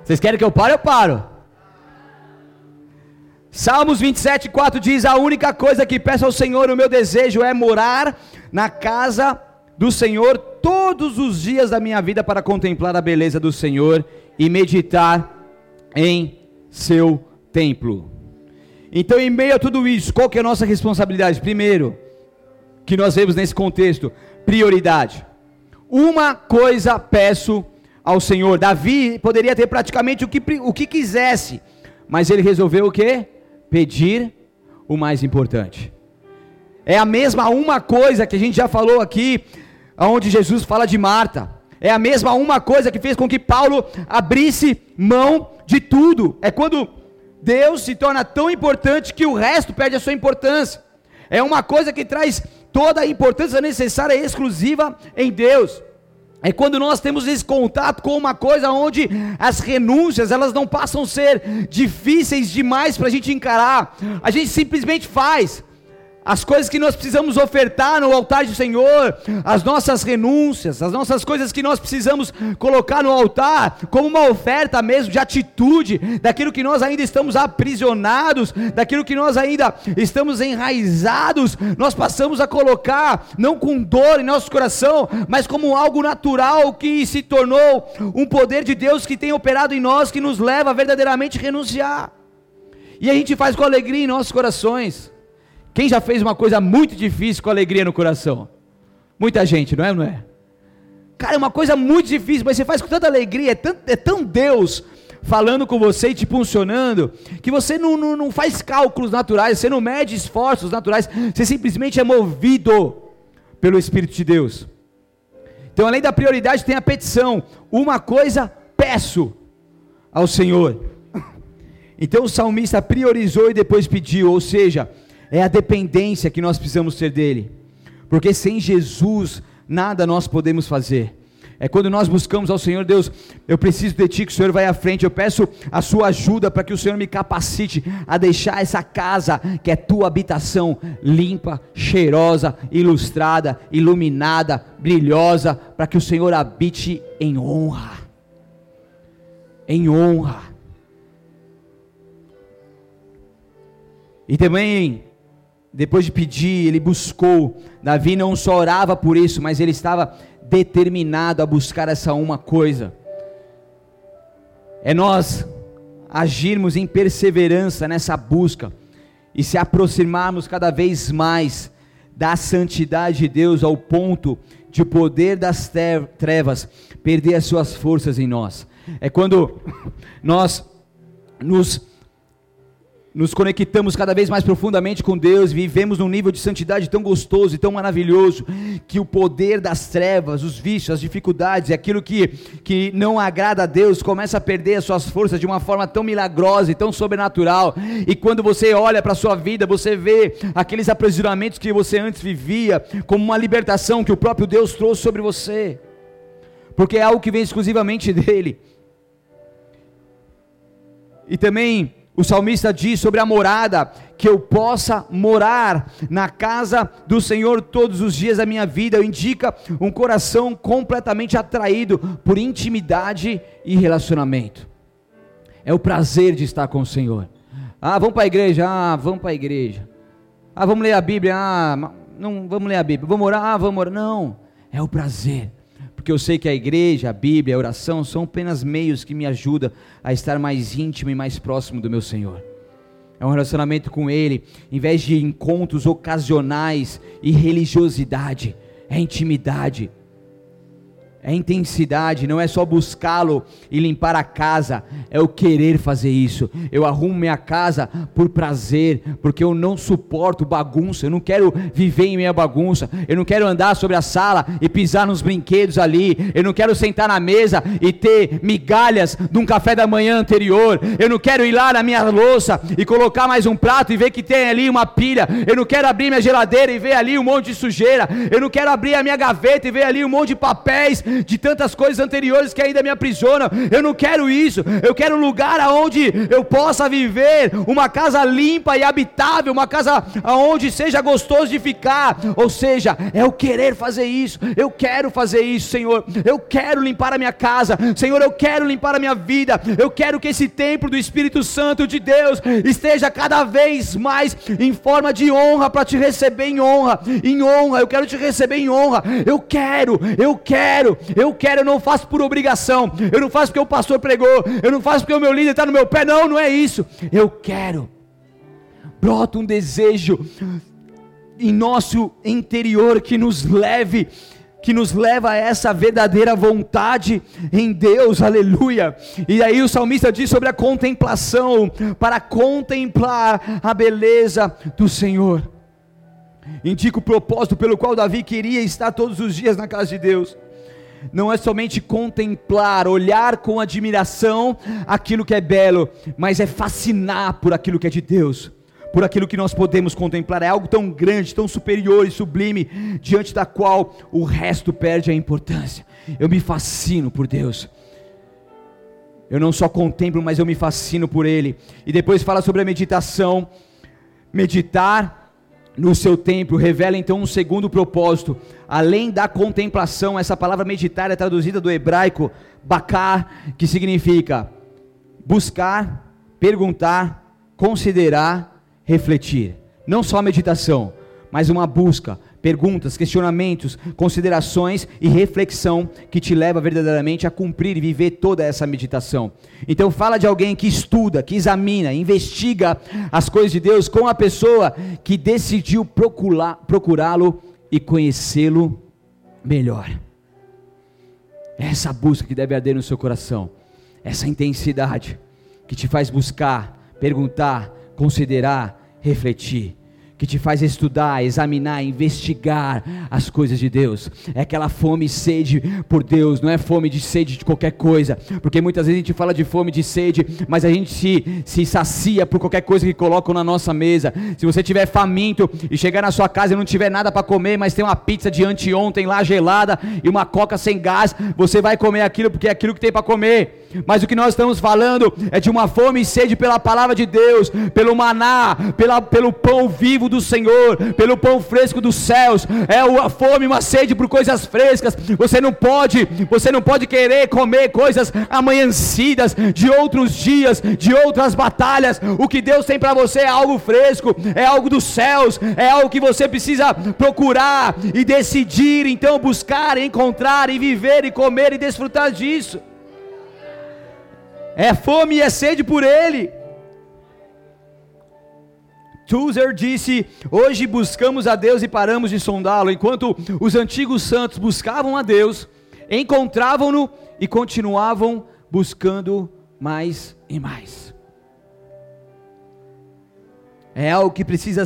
Vocês querem que eu pare? Eu paro. Salmos 27, 4 diz: A única coisa que peço ao Senhor, o meu desejo é morar na casa do Senhor todos os dias da minha vida para contemplar a beleza do Senhor e meditar em seu templo. Então, em meio a tudo isso, qual que é a nossa responsabilidade? Primeiro, que nós vemos nesse contexto, prioridade. Uma coisa peço ao Senhor. Davi poderia ter praticamente o que, o que quisesse, mas ele resolveu o que? Pedir o mais importante. É a mesma uma coisa que a gente já falou aqui, onde Jesus fala de Marta. É a mesma uma coisa que fez com que Paulo abrisse mão de tudo. É quando Deus se torna tão importante que o resto perde a sua importância. É uma coisa que traz toda a importância necessária e exclusiva em Deus. É quando nós temos esse contato com uma coisa onde as renúncias elas não passam a ser difíceis demais para a gente encarar. A gente simplesmente faz as coisas que nós precisamos ofertar no altar do Senhor, as nossas renúncias, as nossas coisas que nós precisamos colocar no altar, como uma oferta mesmo de atitude, daquilo que nós ainda estamos aprisionados, daquilo que nós ainda estamos enraizados, nós passamos a colocar, não com dor em nosso coração, mas como algo natural que se tornou um poder de Deus que tem operado em nós, que nos leva a verdadeiramente renunciar. E a gente faz com alegria em nossos corações. Quem já fez uma coisa muito difícil com alegria no coração? Muita gente, não é? Não é? Cara, é uma coisa muito difícil, mas você faz com tanta alegria, é, tão, é tão Deus falando com você e te funcionando, que você não, não, não faz cálculos naturais, você não mede esforços naturais, você simplesmente é movido pelo Espírito de Deus. Então, além da prioridade, tem a petição. Uma coisa peço ao Senhor. Então o salmista priorizou e depois pediu, ou seja, é a dependência que nós precisamos ter dele, porque sem Jesus nada nós podemos fazer. É quando nós buscamos ao Senhor, Deus, eu preciso de Ti, que o Senhor vai à frente, eu peço a Sua ajuda para que o Senhor me capacite a deixar essa casa, que é Tua habitação, limpa, cheirosa, ilustrada, iluminada, brilhosa, para que o Senhor habite em honra. Em honra. E também depois de pedir, ele buscou. Davi não só orava por isso, mas ele estava determinado a buscar essa uma coisa. É nós agirmos em perseverança nessa busca e se aproximarmos cada vez mais da santidade de Deus ao ponto de o poder das trevas perder as suas forças em nós. É quando nós nos nos conectamos cada vez mais profundamente com Deus, vivemos num nível de santidade tão gostoso e tão maravilhoso, que o poder das trevas, os vícios, as dificuldades, aquilo que, que não agrada a Deus, começa a perder as suas forças de uma forma tão milagrosa e tão sobrenatural. E quando você olha para a sua vida, você vê aqueles aprisionamentos que você antes vivia, como uma libertação que o próprio Deus trouxe sobre você, porque é algo que vem exclusivamente dEle. E também o salmista diz sobre a morada, que eu possa morar na casa do Senhor todos os dias da minha vida, indica um coração completamente atraído por intimidade e relacionamento. É o prazer de estar com o Senhor. Ah, vamos para a igreja? Ah, vamos para a igreja. Ah, vamos ler a Bíblia? Ah, não, vamos ler a Bíblia. Vamos orar? Ah, vamos orar. Não, é o prazer porque eu sei que a igreja, a Bíblia, a oração são apenas meios que me ajudam a estar mais íntimo e mais próximo do meu Senhor. É um relacionamento com Ele, em vez de encontros ocasionais e religiosidade, é intimidade é intensidade, não é só buscá-lo e limpar a casa, é o querer fazer isso. Eu arrumo minha casa por prazer, porque eu não suporto bagunça, eu não quero viver em minha bagunça, eu não quero andar sobre a sala e pisar nos brinquedos ali, eu não quero sentar na mesa e ter migalhas de um café da manhã anterior, eu não quero ir lá na minha louça e colocar mais um prato e ver que tem ali uma pilha, eu não quero abrir minha geladeira e ver ali um monte de sujeira, eu não quero abrir a minha gaveta e ver ali um monte de papéis de tantas coisas anteriores que ainda me aprisionam. Eu não quero isso. Eu quero um lugar aonde eu possa viver, uma casa limpa e habitável, uma casa aonde seja gostoso de ficar. Ou seja, é o querer fazer isso. Eu quero fazer isso, Senhor. Eu quero limpar a minha casa. Senhor, eu quero limpar a minha vida. Eu quero que esse templo do Espírito Santo de Deus esteja cada vez mais em forma de honra para te receber em honra, em honra. Eu quero te receber em honra. Eu quero, eu quero, eu quero, eu não faço por obrigação, eu não faço porque o pastor pregou, eu não faço porque o meu líder está no meu pé, não, não é isso. Eu quero. Brota um desejo em nosso interior que nos leve que nos leva a essa verdadeira vontade em Deus, aleluia. E aí o salmista diz sobre a contemplação, para contemplar a beleza do Senhor. Indica o propósito pelo qual Davi queria estar todos os dias na casa de Deus não é somente contemplar, olhar com admiração aquilo que é belo, mas é fascinar por aquilo que é de Deus, por aquilo que nós podemos contemplar. É algo tão grande, tão superior e sublime, diante da qual o resto perde a importância. Eu me fascino por Deus. Eu não só contemplo, mas eu me fascino por Ele. E depois fala sobre a meditação. Meditar no seu templo, revela então um segundo propósito, além da contemplação, essa palavra meditar é traduzida do hebraico bakar, que significa buscar, perguntar, considerar, refletir. Não só meditação, mas uma busca, perguntas, questionamentos, considerações e reflexão que te leva verdadeiramente a cumprir e viver toda essa meditação. Então fala de alguém que estuda, que examina, investiga as coisas de Deus com a pessoa que decidiu procurá-lo e conhecê-lo melhor. Essa busca que deve arder no seu coração, essa intensidade que te faz buscar, perguntar, considerar, refletir que te faz estudar, examinar, investigar as coisas de Deus. É aquela fome e sede por Deus, não é fome de sede de qualquer coisa, porque muitas vezes a gente fala de fome de sede, mas a gente se, se sacia por qualquer coisa que colocam na nossa mesa. Se você tiver faminto e chegar na sua casa e não tiver nada para comer, mas tem uma pizza de anteontem lá gelada e uma coca sem gás, você vai comer aquilo porque é aquilo que tem para comer. Mas o que nós estamos falando é de uma fome e sede pela palavra de Deus, pelo maná, pela, pelo pão vivo do Senhor, pelo pão fresco dos céus. É uma fome, uma sede por coisas frescas. Você não pode, você não pode querer comer coisas amanhecidas de outros dias, de outras batalhas. O que Deus tem para você é algo fresco, é algo dos céus, é algo que você precisa procurar e decidir, então buscar, encontrar e viver e comer e desfrutar disso. É fome e é sede por Ele. Tuzer disse: Hoje buscamos a Deus e paramos de sondá-lo, enquanto os antigos santos buscavam a Deus, encontravam-no e continuavam buscando mais e mais. É algo que precisa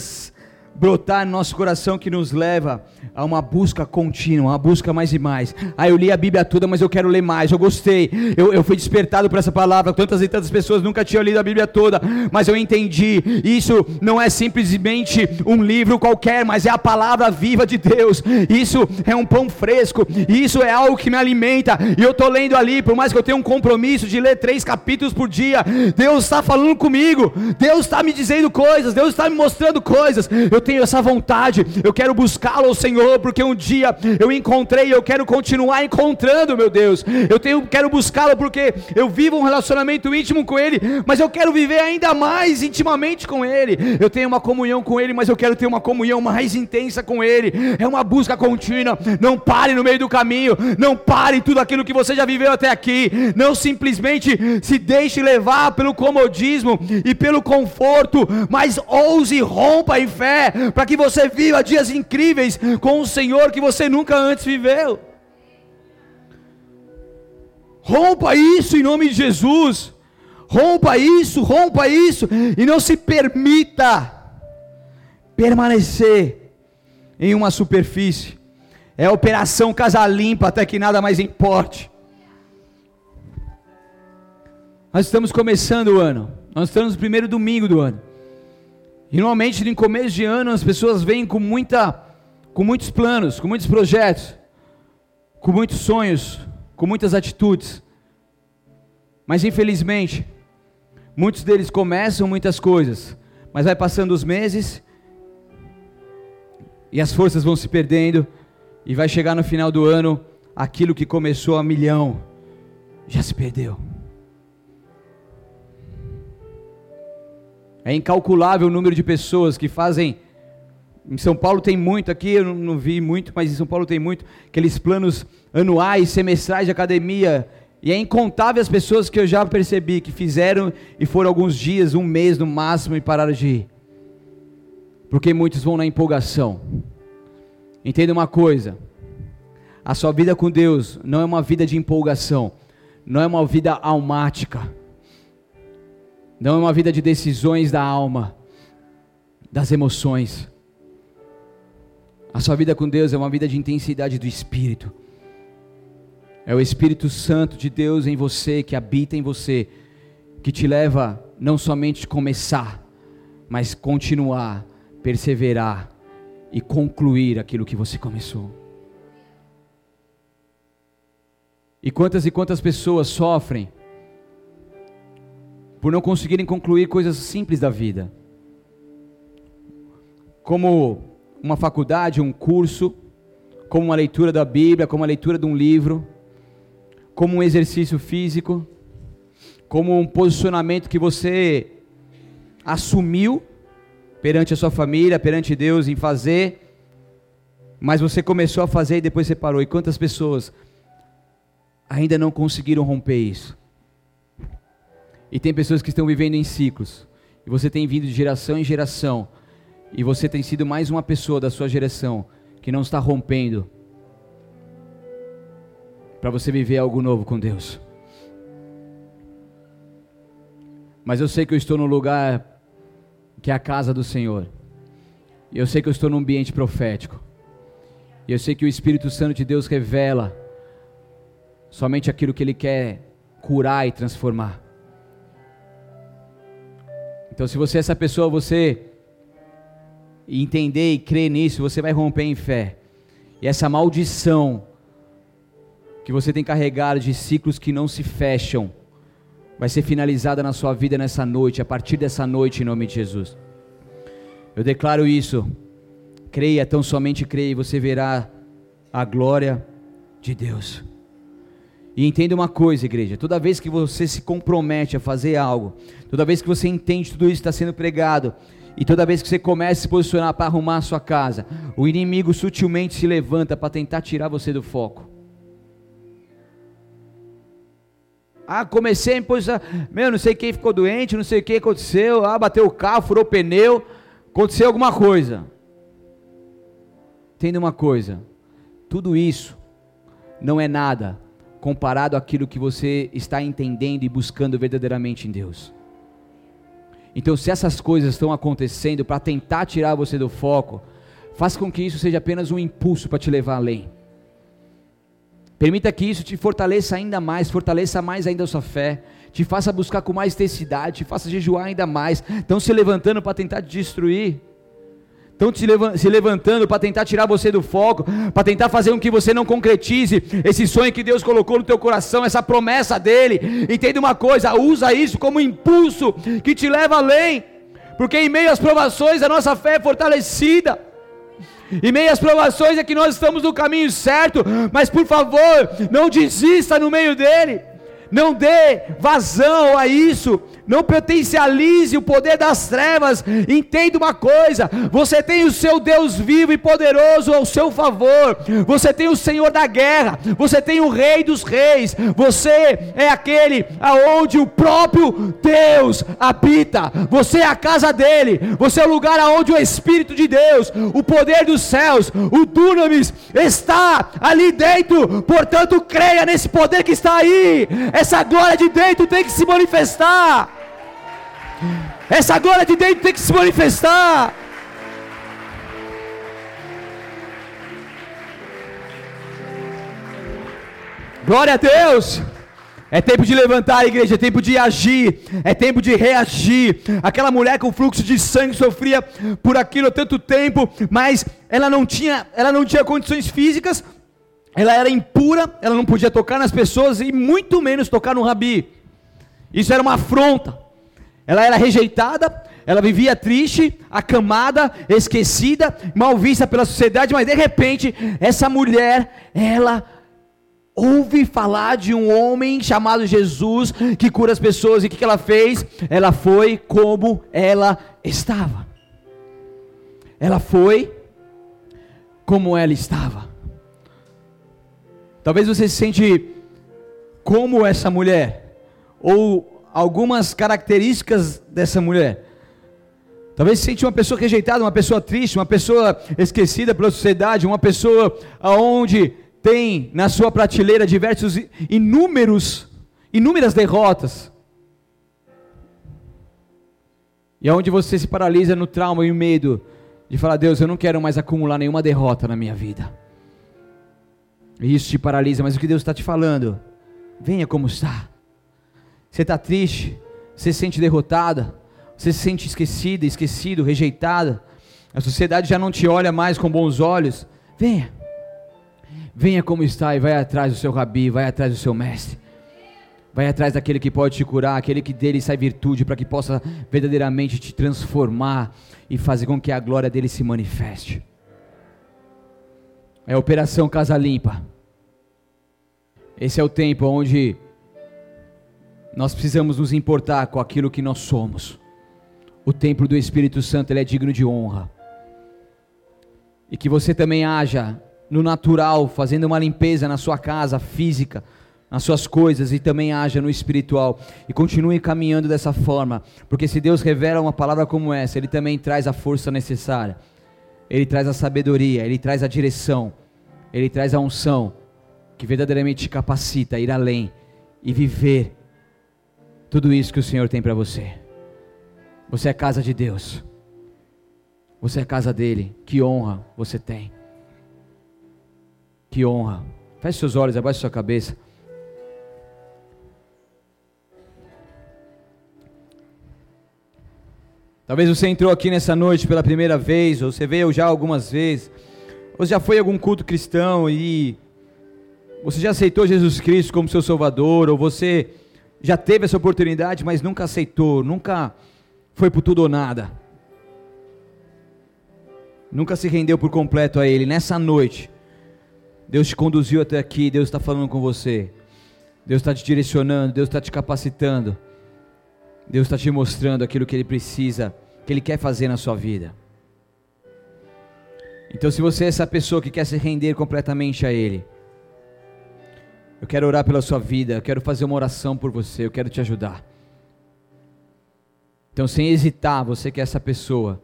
brotar no nosso coração que nos leva a uma busca contínua, uma busca mais e mais. Ah, eu li a Bíblia toda, mas eu quero ler mais. Eu gostei. Eu, eu fui despertado por essa palavra. Tantas e tantas pessoas nunca tinham lido a Bíblia toda, mas eu entendi. Isso não é simplesmente um livro qualquer, mas é a palavra viva de Deus. Isso é um pão fresco. Isso é algo que me alimenta. E eu estou lendo ali, por mais que eu tenha um compromisso de ler três capítulos por dia, Deus está falando comigo. Deus está me dizendo coisas. Deus está me mostrando coisas. Eu tenho essa vontade, eu quero buscá-lo, Senhor, porque um dia eu encontrei e eu quero continuar encontrando, meu Deus. Eu tenho, quero buscá-lo porque eu vivo um relacionamento íntimo com Ele, mas eu quero viver ainda mais intimamente com Ele. Eu tenho uma comunhão com Ele, mas eu quero ter uma comunhão mais intensa com Ele. É uma busca contínua. Não pare no meio do caminho, não pare tudo aquilo que você já viveu até aqui. Não simplesmente se deixe levar pelo comodismo e pelo conforto, mas ouse rompa em fé para que você viva dias incríveis com o Senhor que você nunca antes viveu. Rompa isso em nome de Jesus. Rompa isso, rompa isso e não se permita permanecer em uma superfície. É operação casa limpa até que nada mais importe. Nós estamos começando o ano. Nós estamos no primeiro domingo do ano. E normalmente no começo de ano as pessoas vêm com muita com muitos planos, com muitos projetos, com muitos sonhos, com muitas atitudes. Mas infelizmente, muitos deles começam muitas coisas, mas vai passando os meses e as forças vão se perdendo e vai chegar no final do ano aquilo que começou a milhão já se perdeu. É incalculável o número de pessoas que fazem. Em São Paulo tem muito, aqui eu não vi muito, mas em São Paulo tem muito, aqueles planos anuais, semestrais de academia. E é incontável as pessoas que eu já percebi que fizeram e foram alguns dias, um mês no máximo e pararam de ir. Porque muitos vão na empolgação. Entenda uma coisa: a sua vida com Deus não é uma vida de empolgação, não é uma vida almática não é uma vida de decisões da alma, das emoções. A sua vida com Deus é uma vida de intensidade do Espírito. É o Espírito Santo de Deus em você, que habita em você, que te leva não somente a começar, mas continuar, perseverar e concluir aquilo que você começou. E quantas e quantas pessoas sofrem por não conseguirem concluir coisas simples da vida, como uma faculdade, um curso, como uma leitura da Bíblia, como a leitura de um livro, como um exercício físico, como um posicionamento que você assumiu perante a sua família, perante Deus em fazer, mas você começou a fazer e depois você parou. E quantas pessoas ainda não conseguiram romper isso? E tem pessoas que estão vivendo em ciclos. E você tem vindo de geração em geração. E você tem sido mais uma pessoa da sua geração que não está rompendo para você viver algo novo com Deus. Mas eu sei que eu estou no lugar que é a casa do Senhor. E eu sei que eu estou num ambiente profético. E eu sei que o Espírito Santo de Deus revela somente aquilo que Ele quer curar e transformar. Então, se você é essa pessoa, você entender e crer nisso, você vai romper em fé. E essa maldição que você tem carregado de ciclos que não se fecham, vai ser finalizada na sua vida nessa noite, a partir dessa noite, em nome de Jesus. Eu declaro isso. Creia, tão somente creia, e você verá a glória de Deus. E entenda uma coisa, igreja: toda vez que você se compromete a fazer algo, toda vez que você entende tudo isso está sendo pregado, e toda vez que você começa a se posicionar para arrumar a sua casa, o inimigo sutilmente se levanta para tentar tirar você do foco. Ah, comecei a impulsar. Meu, não sei quem ficou doente, não sei o que aconteceu. Ah, bateu o carro, furou o pneu. Aconteceu alguma coisa. Entenda uma coisa: tudo isso não é nada comparado àquilo que você está entendendo e buscando verdadeiramente em Deus. Então, se essas coisas estão acontecendo para tentar tirar você do foco, faça com que isso seja apenas um impulso para te levar além. Permita que isso te fortaleça ainda mais, fortaleça mais ainda a sua fé, te faça buscar com mais intensidade, te faça jejuar ainda mais. Estão se levantando para tentar te destruir. Estão se levantando para tentar tirar você do foco, para tentar fazer com que você não concretize esse sonho que Deus colocou no teu coração, essa promessa dele. Entenda uma coisa, usa isso como impulso que te leva além, porque em meio às provações a nossa fé é fortalecida. Em meio às provações é que nós estamos no caminho certo, mas por favor, não desista no meio dele não dê vazão a isso, não potencialize o poder das trevas. Entenda uma coisa: você tem o seu Deus vivo e poderoso ao seu favor, você tem o Senhor da guerra, você tem o Rei dos Reis, você é aquele aonde o próprio Deus habita, você é a casa dele, você é o lugar aonde o Espírito de Deus, o poder dos céus, o Dunamis está ali dentro, portanto, creia nesse poder que está aí, essa glória de dentro tem que se manifestar. Essa glória de dentro tem que se manifestar. Glória a Deus. É tempo de levantar a igreja, é tempo de agir, é tempo de reagir. Aquela mulher com fluxo de sangue sofria por aquilo há tanto tempo, mas ela não tinha, ela não tinha condições físicas, ela era impura, ela não podia tocar nas pessoas e muito menos tocar no rabi. Isso era uma afronta. Ela era rejeitada, ela vivia triste, acamada, esquecida, mal vista pela sociedade, mas de repente, essa mulher, ela ouve falar de um homem chamado Jesus que cura as pessoas, e o que ela fez? Ela foi como ela estava. Ela foi como ela estava. Talvez você se sente como essa mulher, ou algumas características dessa mulher. Talvez se sente uma pessoa rejeitada, uma pessoa triste, uma pessoa esquecida pela sociedade, uma pessoa aonde tem na sua prateleira diversos inúmeros inúmeras derrotas. E aonde você se paralisa no trauma e o medo de falar: "Deus, eu não quero mais acumular nenhuma derrota na minha vida". E isso te paralisa, mas o que Deus está te falando? Venha como está. Você está triste, você se sente derrotada, você se sente esquecida, esquecido, rejeitada. A sociedade já não te olha mais com bons olhos. Venha. Venha como está e vai atrás do seu rabi, vai atrás do seu mestre. Vai atrás daquele que pode te curar, aquele que dele sai virtude, para que possa verdadeiramente te transformar e fazer com que a glória dele se manifeste. É a operação Casa Limpa. Esse é o tempo onde nós precisamos nos importar com aquilo que nós somos. O templo do Espírito Santo ele é digno de honra. E que você também haja no natural, fazendo uma limpeza na sua casa física, nas suas coisas e também haja no espiritual. E continue caminhando dessa forma, porque se Deus revela uma palavra como essa, Ele também traz a força necessária, Ele traz a sabedoria, Ele traz a direção, Ele traz a unção, que verdadeiramente te capacita a ir além e viver tudo isso que o Senhor tem para você. Você é casa de Deus. Você é casa dele. Que honra você tem. Que honra. Feche seus olhos, abaixe sua cabeça. Talvez você entrou aqui nessa noite pela primeira vez, ou você veio já algumas vezes, ou já foi a algum culto cristão e você já aceitou Jesus Cristo como seu Salvador, ou você já teve essa oportunidade, mas nunca aceitou, nunca foi por tudo ou nada. Nunca se rendeu por completo a Ele. Nessa noite, Deus te conduziu até aqui, Deus está falando com você. Deus está te direcionando, Deus está te capacitando. Deus está te mostrando aquilo que Ele precisa, que Ele quer fazer na sua vida. Então, se você é essa pessoa que quer se render completamente a Ele, eu quero orar pela sua vida, eu quero fazer uma oração por você, eu quero te ajudar. Então, sem hesitar, você que é essa pessoa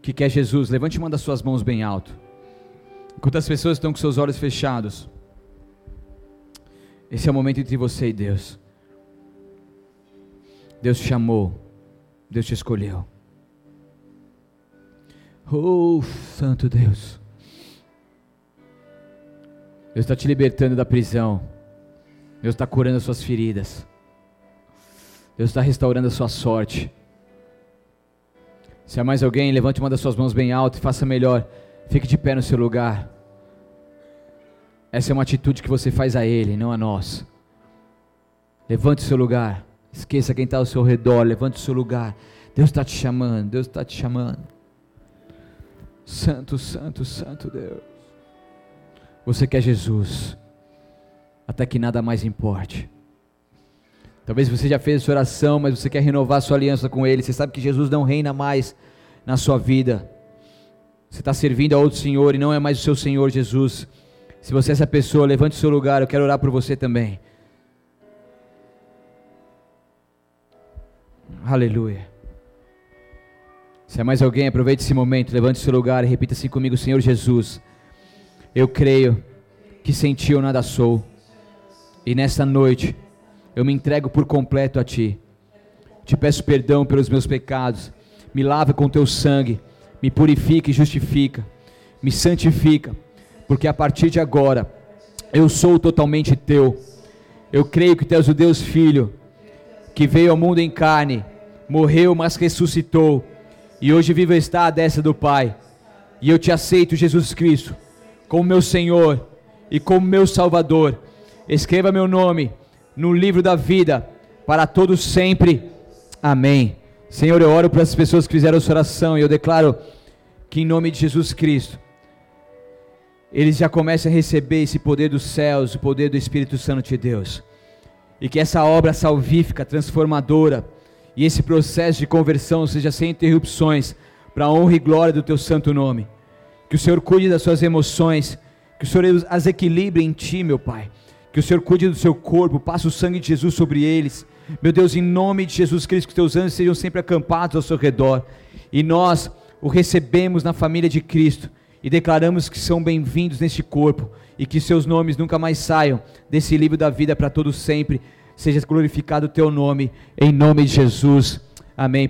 que quer Jesus, levante uma das suas mãos bem alto. Enquanto as pessoas estão com seus olhos fechados, Esse é o momento entre você e Deus. Deus te chamou, Deus te escolheu. Oh, Santo Deus. Deus está te libertando da prisão. Deus está curando as suas feridas. Deus está restaurando a sua sorte. Se há mais alguém, levante uma das suas mãos bem alto e faça melhor. Fique de pé no seu lugar. Essa é uma atitude que você faz a Ele, não a nós. Levante o seu lugar. Esqueça quem está ao seu redor. Levante o seu lugar. Deus está te chamando. Deus está te chamando. Santo, Santo, Santo Deus. Você quer Jesus, até que nada mais importe. Talvez você já fez essa oração, mas você quer renovar sua aliança com Ele. Você sabe que Jesus não reina mais na sua vida. Você está servindo a outro Senhor e não é mais o seu Senhor Jesus. Se você é essa pessoa, levante o seu lugar. Eu quero orar por você também. Aleluia. Se há mais alguém, aproveite esse momento, levante seu lugar e repita assim comigo: Senhor Jesus, eu creio que sem ti eu nada sou, e nesta noite eu me entrego por completo a ti. Te peço perdão pelos meus pecados, me lava com teu sangue, me purifica e justifica, me santifica, porque a partir de agora eu sou totalmente teu. Eu creio que tu és o Deus Filho, que veio ao mundo em carne, morreu, mas ressuscitou. E hoje vivo está à destra do Pai. E eu te aceito, Jesus Cristo, como meu Senhor e como meu Salvador. Escreva meu nome no livro da vida para todos sempre. Amém. Senhor, eu oro para as pessoas que fizeram essa oração e eu declaro que em nome de Jesus Cristo eles já comecem a receber esse poder dos céus, o poder do Espírito Santo de Deus. E que essa obra salvífica, transformadora, e esse processo de conversão seja sem interrupções, para a honra e glória do teu santo nome. Que o Senhor cuide das suas emoções, que o Senhor as equilibre em ti, meu Pai. Que o Senhor cuide do seu corpo, passe o sangue de Jesus sobre eles. Meu Deus, em nome de Jesus Cristo, que teus anjos sejam sempre acampados ao seu redor. E nós o recebemos na família de Cristo e declaramos que são bem-vindos neste corpo e que seus nomes nunca mais saiam desse livro da vida para todos sempre seja glorificado o teu nome, em nome de Jesus. Amém.